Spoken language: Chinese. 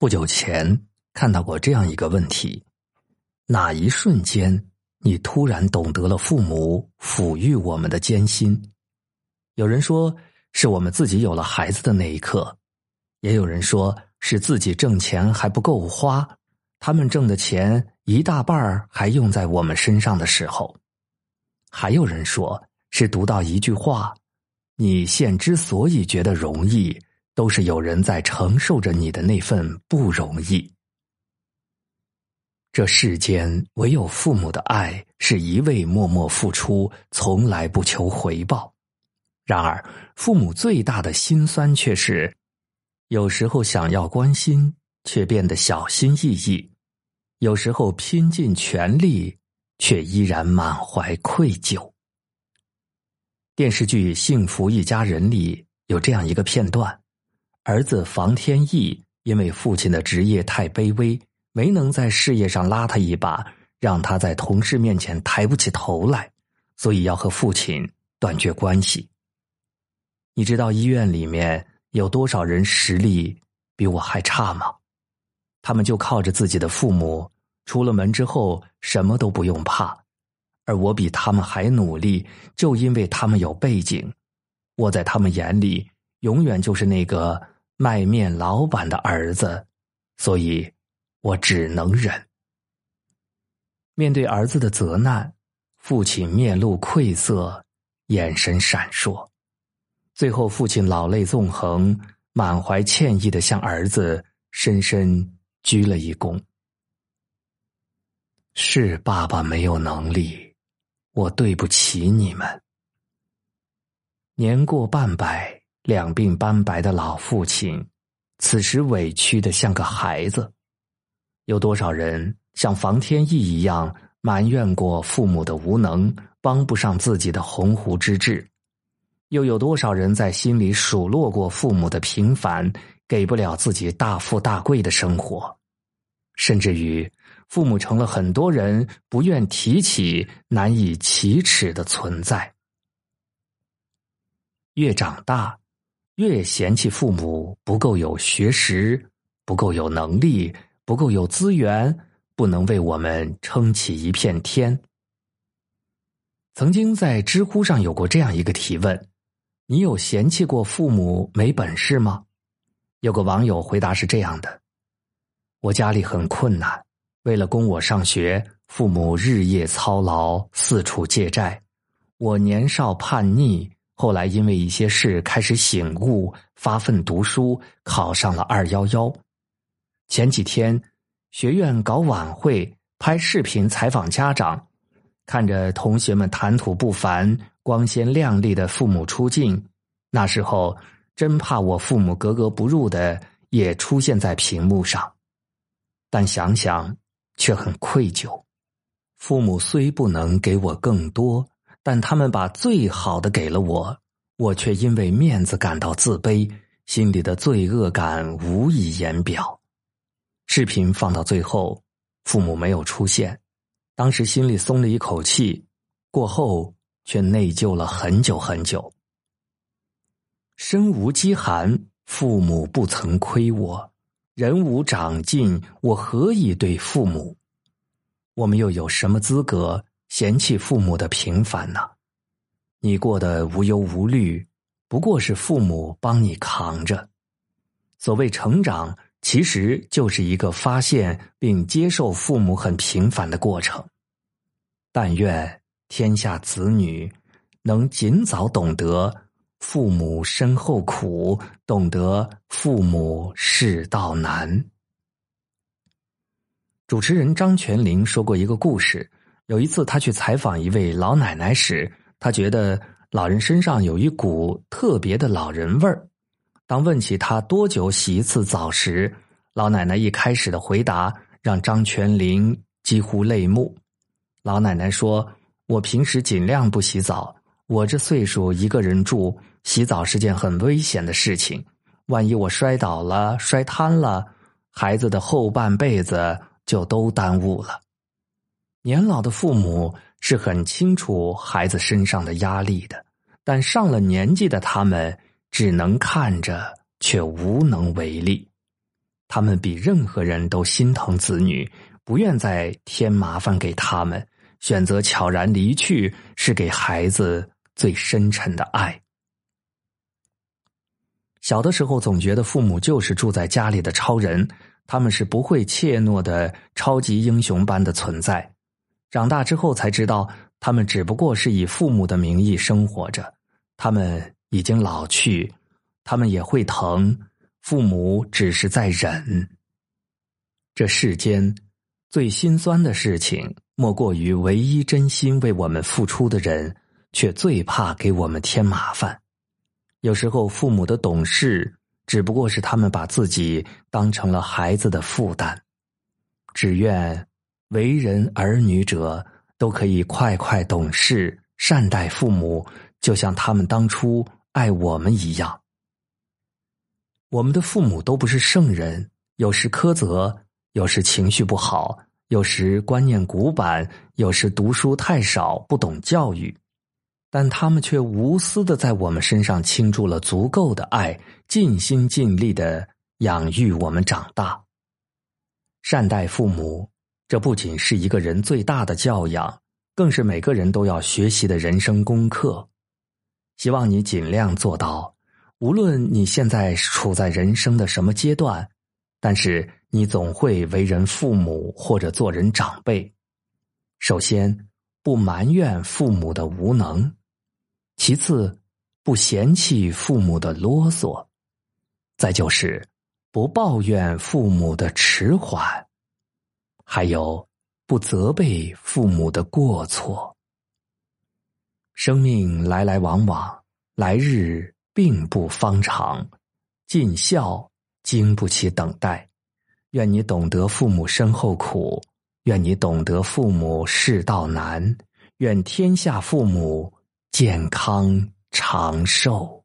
不久前看到过这样一个问题：哪一瞬间你突然懂得了父母抚育我们的艰辛？有人说是我们自己有了孩子的那一刻，也有人说是自己挣钱还不够花，他们挣的钱一大半儿还用在我们身上的时候，还有人说是读到一句话：你现之所以觉得容易。都是有人在承受着你的那份不容易。这世间唯有父母的爱是一味默默付出，从来不求回报。然而，父母最大的心酸却是，有时候想要关心，却变得小心翼翼；有时候拼尽全力，却依然满怀愧疚。电视剧《幸福一家人》里有这样一个片段。儿子房天意因为父亲的职业太卑微，没能在事业上拉他一把，让他在同事面前抬不起头来，所以要和父亲断绝关系。你知道医院里面有多少人实力比我还差吗？他们就靠着自己的父母，出了门之后什么都不用怕，而我比他们还努力，就因为他们有背景，我在他们眼里永远就是那个。卖面老板的儿子，所以我只能忍。面对儿子的责难，父亲面露愧色，眼神闪烁。最后，父亲老泪纵横，满怀歉意的向儿子深深鞠了一躬。是爸爸没有能力，我对不起你们。年过半百。两鬓斑白的老父亲，此时委屈的像个孩子。有多少人像房天意一样埋怨过父母的无能，帮不上自己的鸿鹄之志？又有多少人在心里数落过父母的平凡，给不了自己大富大贵的生活？甚至于，父母成了很多人不愿提起、难以启齿的存在。越长大。越嫌弃父母不够有学识，不够有能力，不够有资源，不能为我们撑起一片天。曾经在知乎上有过这样一个提问：你有嫌弃过父母没本事吗？有个网友回答是这样的：我家里很困难，为了供我上学，父母日夜操劳，四处借债。我年少叛逆。后来因为一些事开始醒悟，发奋读书，考上了二幺幺。前几天学院搞晚会，拍视频采访家长，看着同学们谈吐不凡、光鲜亮丽的父母出镜，那时候真怕我父母格格不入的也出现在屏幕上。但想想却很愧疚，父母虽不能给我更多。但他们把最好的给了我，我却因为面子感到自卑，心里的罪恶感无以言表。视频放到最后，父母没有出现，当时心里松了一口气，过后却内疚了很久很久。身无饥寒，父母不曾亏我；人无长进，我何以对父母？我们又有什么资格？嫌弃父母的平凡呢？你过得无忧无虑，不过是父母帮你扛着。所谓成长，其实就是一个发现并接受父母很平凡的过程。但愿天下子女能尽早懂得父母身后苦，懂得父母世道难。主持人张泉灵说过一个故事。有一次，他去采访一位老奶奶时，他觉得老人身上有一股特别的老人味儿。当问起他多久洗一次澡时，老奶奶一开始的回答让张全林几乎泪目。老奶奶说：“我平时尽量不洗澡，我这岁数一个人住，洗澡是件很危险的事情。万一我摔倒了、摔瘫了，孩子的后半辈子就都耽误了。”年老的父母是很清楚孩子身上的压力的，但上了年纪的他们只能看着，却无能为力。他们比任何人都心疼子女，不愿再添麻烦给他们，选择悄然离去，是给孩子最深沉的爱。小的时候总觉得父母就是住在家里的超人，他们是不会怯懦的超级英雄般的存在。长大之后才知道，他们只不过是以父母的名义生活着，他们已经老去，他们也会疼，父母只是在忍。这世间最心酸的事情，莫过于唯一真心为我们付出的人，却最怕给我们添麻烦。有时候，父母的懂事只不过是他们把自己当成了孩子的负担。只愿为人儿女者都可以快快懂事，善待父母，就像他们当初爱我们一样。我们的父母都不是圣人，有时苛责，有时情绪不好，有时观念古板，有时读书太少，不懂教育。但他们却无私的在我们身上倾注了足够的爱，尽心尽力的养育我们长大。善待父母，这不仅是一个人最大的教养，更是每个人都要学习的人生功课。希望你尽量做到，无论你现在处在人生的什么阶段，但是你总会为人父母或者做人长辈。首先，不埋怨父母的无能。其次，不嫌弃父母的啰嗦；再就是不抱怨父母的迟缓；还有不责备父母的过错。生命来来往往，来日并不方长，尽孝经不起等待。愿你懂得父母身后苦，愿你懂得父母世道难，愿天下父母。健康长寿。